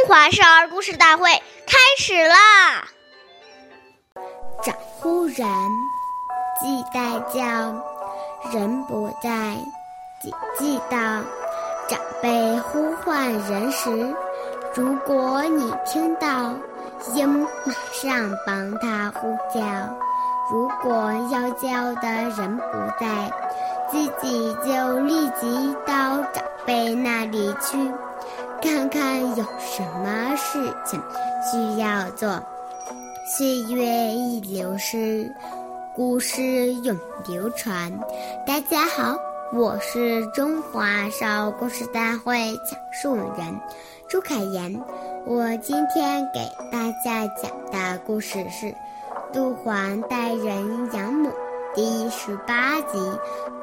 中华少儿故事大会开始啦！长忽然，鸡在叫，人不在，鸡鸡到。长辈呼唤人时，如果你听到，应马上帮他呼叫。如果要叫的人不在，自己就立即到长辈那里去。看看有什么事情需要做。岁月易流逝，故事永流传。大家好，我是中华少儿故事大会讲述人朱凯言。我今天给大家讲的故事是《杜环带人养母》第十八集。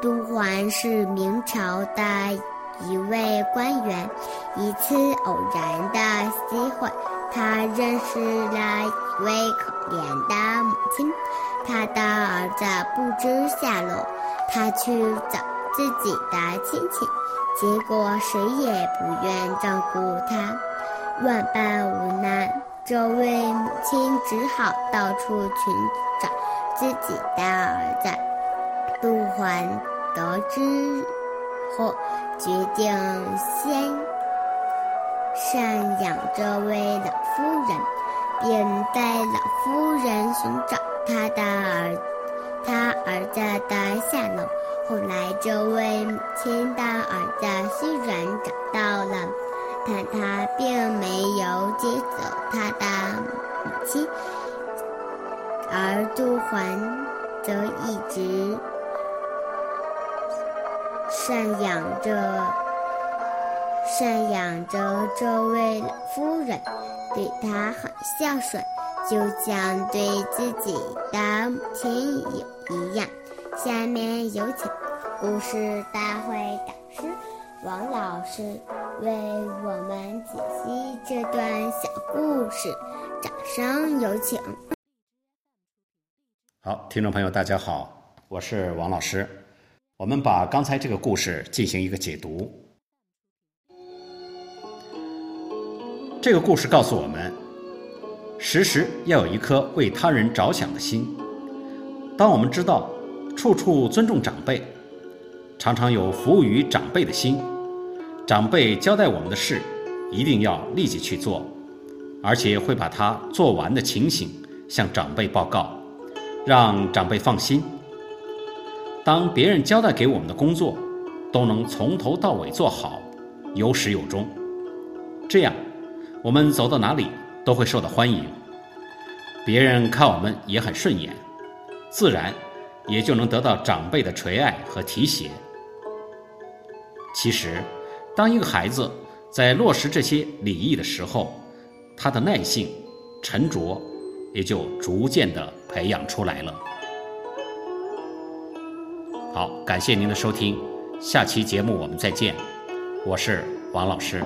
杜环是明朝的。一位官员，一次偶然的机会，他认识了一位可怜的母亲。他的儿子不知下落，他去找自己的亲戚，结果谁也不愿照顾他。万般无奈，这位母亲只好到处寻找自己的儿子。杜环得知后。决定先赡养这位老夫人，并带老夫人寻找他的儿他儿子的下落。后来，这位母亲的儿子虽然找到了，但他并没有接走他的母亲，而杜环则一直。赡养着，赡养着这位老夫人，对她很孝顺，就像对自己的母亲也一样。下面有请故事大会导师王老师为我们解析这段小故事，掌声有请。好，听众朋友，大家好，我是王老师。我们把刚才这个故事进行一个解读。这个故事告诉我们，时时要有一颗为他人着想的心。当我们知道处处尊重长辈，常常有服务于长辈的心，长辈交代我们的事，一定要立即去做，而且会把它做完的情形向长辈报告，让长辈放心。当别人交代给我们的工作，都能从头到尾做好，有始有终，这样，我们走到哪里都会受到欢迎，别人看我们也很顺眼，自然也就能得到长辈的垂爱和提携。其实，当一个孩子在落实这些礼仪的时候，他的耐性、沉着也就逐渐的培养出来了。好，感谢您的收听，下期节目我们再见，我是王老师。